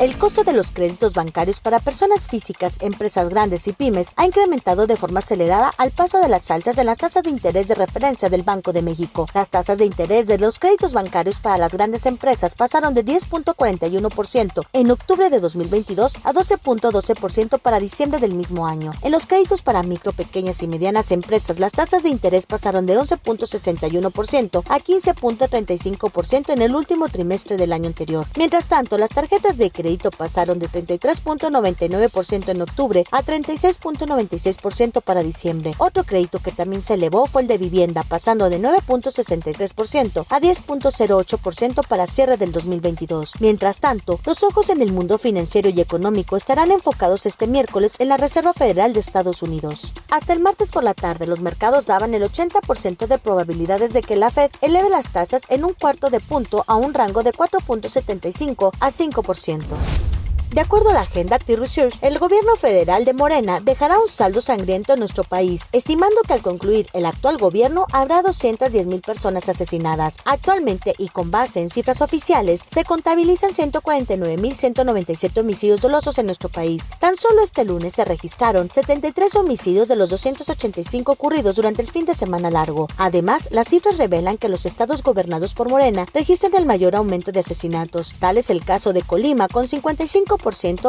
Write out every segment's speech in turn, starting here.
El costo de los créditos bancarios para personas físicas, empresas grandes y pymes ha incrementado de forma acelerada al paso de las alzas en las tasas de interés de referencia del Banco de México. Las tasas de interés de los créditos bancarios para las grandes empresas pasaron de 10.41% en octubre de 2022 a 12.12% para diciembre del mismo año. En los créditos para micro, pequeñas y medianas empresas, las tasas de interés pasaron de 11.61% a 15.35% en el último trimestre del año anterior. Mientras tanto, las tarjetas de crédito pasaron de 33.99% en octubre a 36.96% para diciembre. Otro crédito que también se elevó fue el de vivienda, pasando de 9.63% a 10.08% para cierre del 2022. Mientras tanto, los ojos en el mundo financiero y económico estarán enfocados este miércoles en la Reserva Federal de Estados Unidos. Hasta el martes por la tarde, los mercados daban el 80% de probabilidades de que la Fed eleve las tasas en un cuarto de punto a un rango de 4.75 a 5%. 있다. De acuerdo a la agenda T-Research, el gobierno federal de Morena dejará un saldo sangriento en nuestro país, estimando que al concluir el actual gobierno habrá 210 mil personas asesinadas. Actualmente, y con base en cifras oficiales, se contabilizan 149.197 homicidios dolosos en nuestro país. Tan solo este lunes se registraron 73 homicidios de los 285 ocurridos durante el fin de semana largo. Además, las cifras revelan que los estados gobernados por Morena registran el mayor aumento de asesinatos. Tal es el caso de Colima, con 55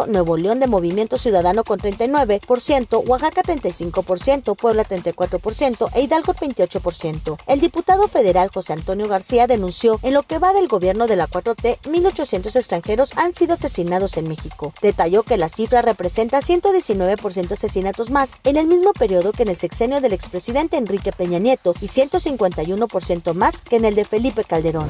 Nuevo León de Movimiento Ciudadano con 39%, Oaxaca 35%, Puebla 34% e Hidalgo 28%. El diputado federal José Antonio García denunció en lo que va del gobierno de la 4T, 1.800 extranjeros han sido asesinados en México. Detalló que la cifra representa 119% asesinatos más en el mismo periodo que en el sexenio del expresidente Enrique Peña Nieto y 151% más que en el de Felipe Calderón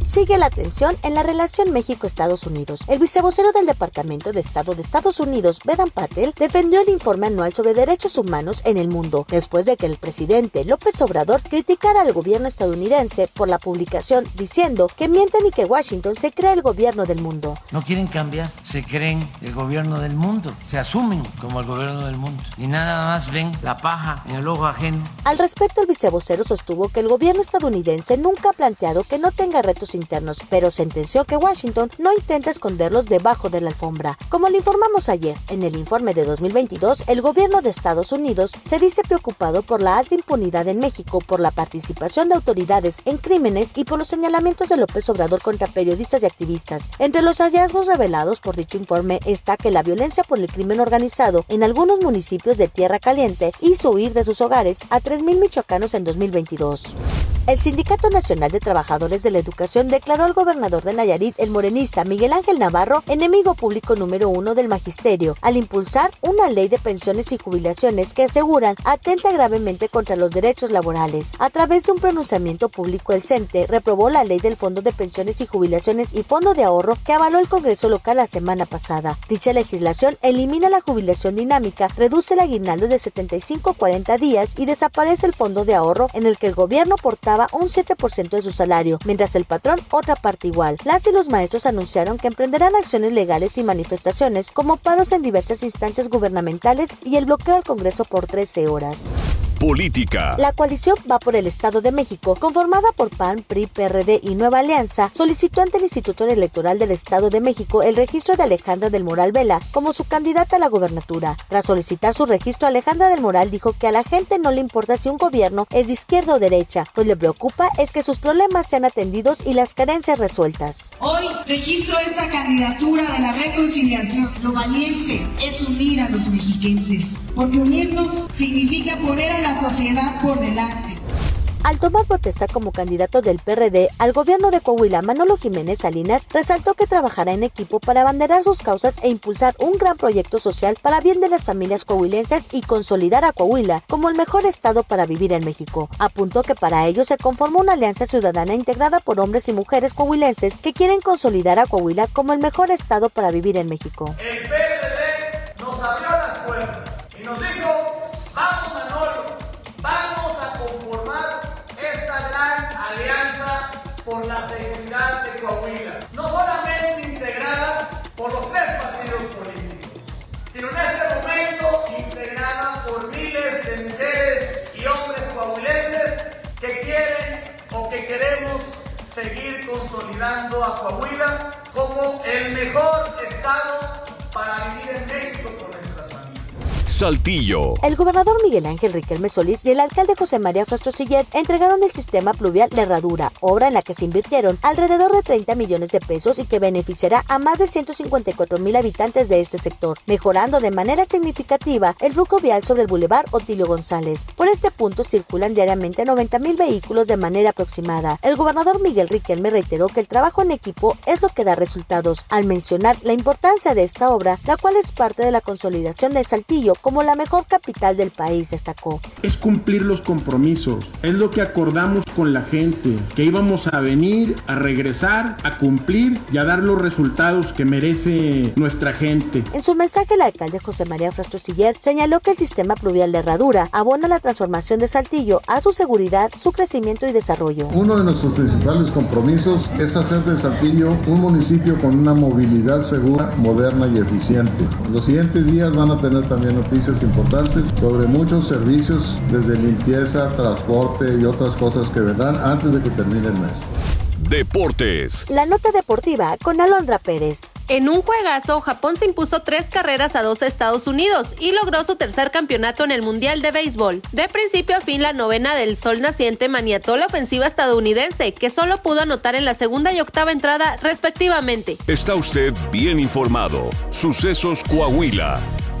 sigue la tensión en la relación México-Estados Unidos. El vicevocero del Departamento de Estado de Estados Unidos, Vedan Patel, defendió el informe anual sobre derechos humanos en el mundo, después de que el presidente López Obrador criticara al gobierno estadounidense por la publicación diciendo que mienten y que Washington se cree el gobierno del mundo. No quieren cambiar, se creen el gobierno del mundo, se asumen como el gobierno del mundo y nada más ven la paja en el ojo ajeno. Al respecto, el vicevocero sostuvo que el gobierno estadounidense nunca ha planteado que no tenga retos internos, pero sentenció que Washington no intenta esconderlos debajo de la alfombra. Como le informamos ayer, en el informe de 2022, el gobierno de Estados Unidos se dice preocupado por la alta impunidad en México, por la participación de autoridades en crímenes y por los señalamientos de López Obrador contra periodistas y activistas. Entre los hallazgos revelados por dicho informe está que la violencia por el crimen organizado en algunos municipios de Tierra Caliente hizo huir de sus hogares a 3.000 michoacanos en 2022. El Sindicato Nacional de Trabajadores de la Educación declaró al gobernador de Nayarit, el morenista Miguel Ángel Navarro, enemigo público número uno del magisterio, al impulsar una ley de pensiones y jubilaciones que aseguran atenta gravemente contra los derechos laborales. A través de un pronunciamiento público, el CENTE reprobó la ley del Fondo de Pensiones y Jubilaciones y Fondo de Ahorro que avaló el Congreso local la semana pasada. Dicha legislación elimina la jubilación dinámica, reduce el aguinaldo de 75 a 40 días y desaparece el fondo de ahorro en el que el gobierno portaba un 7% de su salario, mientras el patrón otra parte igual. Las y los maestros anunciaron que emprenderán acciones legales y manifestaciones como paros en diversas instancias gubernamentales y el bloqueo al Congreso por 13 horas. Política. La coalición Va por el Estado de México, conformada por PAN, PRI, PRD y Nueva Alianza, solicitó ante el Instituto Electoral del Estado de México el registro de Alejandra del Moral Vela como su candidata a la gobernatura. Tras solicitar su registro, Alejandra del Moral dijo que a la gente no le importa si un gobierno es de izquierda o derecha, pues le preocupa es que sus problemas sean atendidos y las carencias resueltas. Hoy registro esta candidatura de la reconciliación. Lo valiente es unir a los mexiquenses, porque unirnos significa poner a la sociedad por delante. Al tomar protesta como candidato del PRD al gobierno de Coahuila, Manolo Jiménez Salinas resaltó que trabajará en equipo para abanderar sus causas e impulsar un gran proyecto social para bien de las familias coahuilenses y consolidar a Coahuila como el mejor estado para vivir en México. Apuntó que para ello se conformó una alianza ciudadana integrada por hombres y mujeres coahuilenses que quieren consolidar a Coahuila como el mejor estado para vivir en México. El seguir consolidando a Coahuila como el mejor estado para vivir en Saltillo. El gobernador Miguel Ángel Riquelme Solís y el alcalde José María Frastrosiller entregaron el sistema pluvial de Herradura, obra en la que se invirtieron alrededor de 30 millones de pesos y que beneficiará a más de 154 mil habitantes de este sector, mejorando de manera significativa el flujo vial sobre el bulevar Otilio González. Por este punto circulan diariamente 90 mil vehículos de manera aproximada. El gobernador Miguel Riquelme reiteró que el trabajo en equipo es lo que da resultados, al mencionar la importancia de esta obra, la cual es parte de la consolidación de Saltillo como la mejor capital del país, destacó. Es cumplir los compromisos, es lo que acordamos con la gente, que íbamos a venir, a regresar, a cumplir y a dar los resultados que merece nuestra gente. En su mensaje, el alcalde José María Frastrosiller señaló que el sistema pluvial de Herradura abona la transformación de Saltillo a su seguridad, su crecimiento y desarrollo. Uno de nuestros principales compromisos es hacer de Saltillo un municipio con una movilidad segura, moderna y eficiente. En los siguientes días van a tener también noticias importantes sobre muchos servicios desde limpieza, transporte y otras cosas que vendrán antes de que termine el mes. Deportes. La nota deportiva con Alondra Pérez. En un juegazo, Japón se impuso tres carreras a dos Estados Unidos y logró su tercer campeonato en el Mundial de Béisbol. De principio a fin, la novena del sol naciente maniató la ofensiva estadounidense, que solo pudo anotar en la segunda y octava entrada, respectivamente. Está usted bien informado. Sucesos Coahuila.